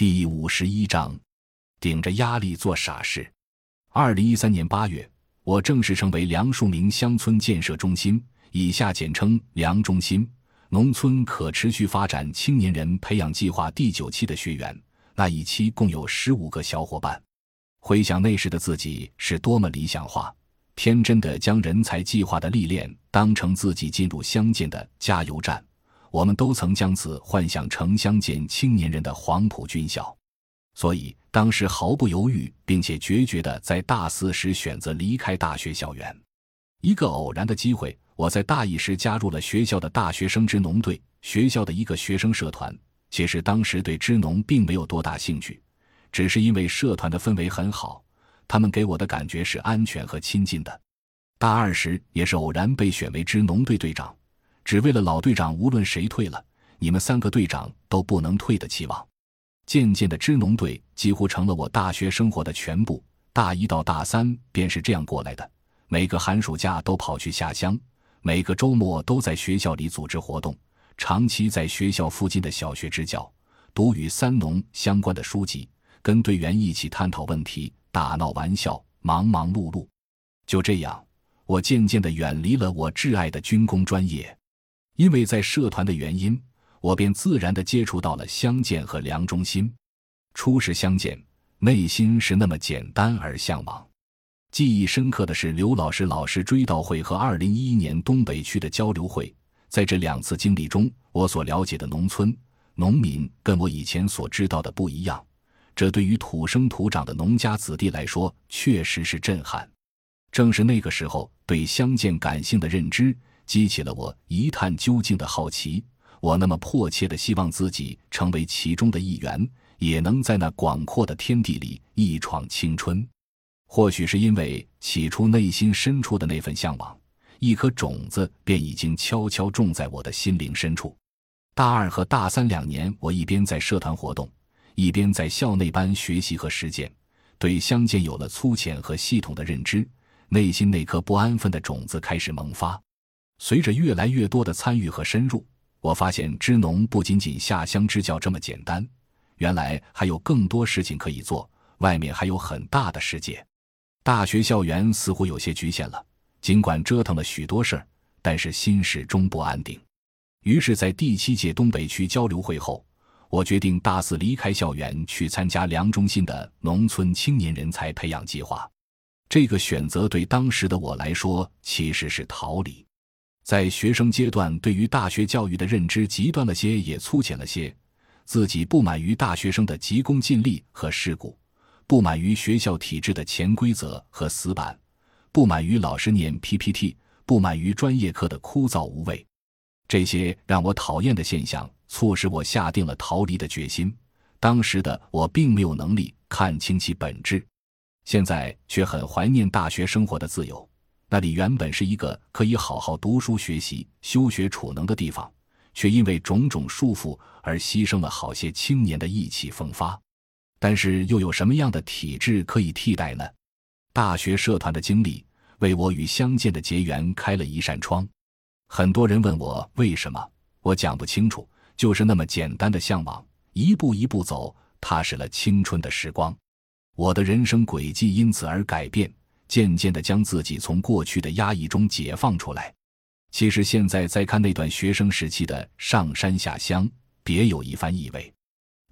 第五十一章，顶着压力做傻事。二零一三年八月，我正式成为梁树明乡村建设中心（以下简称梁中心）农村可持续发展青年人培养计划第九期的学员。那一期共有十五个小伙伴。回想那时的自己是多么理想化、天真的，将人才计划的历练当成自己进入乡间的加油站。我们都曾将此幻想成乡间青年人的黄埔军校，所以当时毫不犹豫并且决绝地在大四时选择离开大学校园。一个偶然的机会，我在大一时加入了学校的大学生支农队，学校的一个学生社团。其实当时对支农并没有多大兴趣，只是因为社团的氛围很好，他们给我的感觉是安全和亲近的。大二时也是偶然被选为支农队队长。只为了老队长，无论谁退了，你们三个队长都不能退的期望。渐渐的，支农队几乎成了我大学生活的全部。大一到大三便是这样过来的，每个寒暑假都跑去下乡，每个周末都在学校里组织活动，长期在学校附近的小学支教，读与三农相关的书籍，跟队员一起探讨问题，打闹玩笑，忙忙碌碌。就这样，我渐渐的远离了我挚爱的军工专业。因为在社团的原因，我便自然地接触到了相见和梁中心。初识相见，内心是那么简单而向往。记忆深刻的是刘老师老师追悼会和二零一一年东北区的交流会。在这两次经历中，我所了解的农村农民跟我以前所知道的不一样。这对于土生土长的农家子弟来说，确实是震撼。正是那个时候，对相见感性的认知。激起了我一探究竟的好奇。我那么迫切的希望自己成为其中的一员，也能在那广阔的天地里一闯青春。或许是因为起初内心深处的那份向往，一颗种子便已经悄悄种在我的心灵深处。大二和大三两年，我一边在社团活动，一边在校内班学习和实践，对相见有了粗浅和系统的认知。内心那颗不安分的种子开始萌发。随着越来越多的参与和深入，我发现支农不仅仅下乡支教这么简单，原来还有更多事情可以做，外面还有很大的世界。大学校园似乎有些局限了，尽管折腾了许多事儿，但是心始终不安定。于是，在第七届东北区交流会后，我决定大四离开校园，去参加梁中心的农村青年人才培养计划。这个选择对当时的我来说，其实是逃离。在学生阶段，对于大学教育的认知极端了些，也粗浅了些。自己不满于大学生的急功近利和世故，不满于学校体制的潜规则和死板，不满于老师念 PPT，不满于专业课的枯燥无味。这些让我讨厌的现象，促使我下定了逃离的决心。当时的我并没有能力看清其本质，现在却很怀念大学生活的自由。那里原本是一个可以好好读书学习、修学储能的地方，却因为种种束缚而牺牲了好些青年的意气风发。但是又有什么样的体制可以替代呢？大学社团的经历为我与相见的结缘开了一扇窗。很多人问我为什么，我讲不清楚，就是那么简单的向往，一步一步走，踏实了青春的时光。我的人生轨迹因此而改变。渐渐地将自己从过去的压抑中解放出来。其实现在再看那段学生时期的上山下乡，别有一番意味。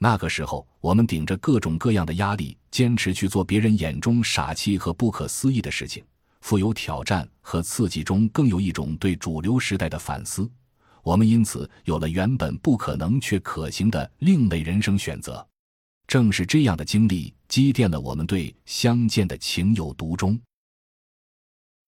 那个时候，我们顶着各种各样的压力，坚持去做别人眼中傻气和不可思议的事情，富有挑战和刺激中，更有一种对主流时代的反思。我们因此有了原本不可能却可行的另类人生选择。正是这样的经历，积淀了我们对相见的情有独钟。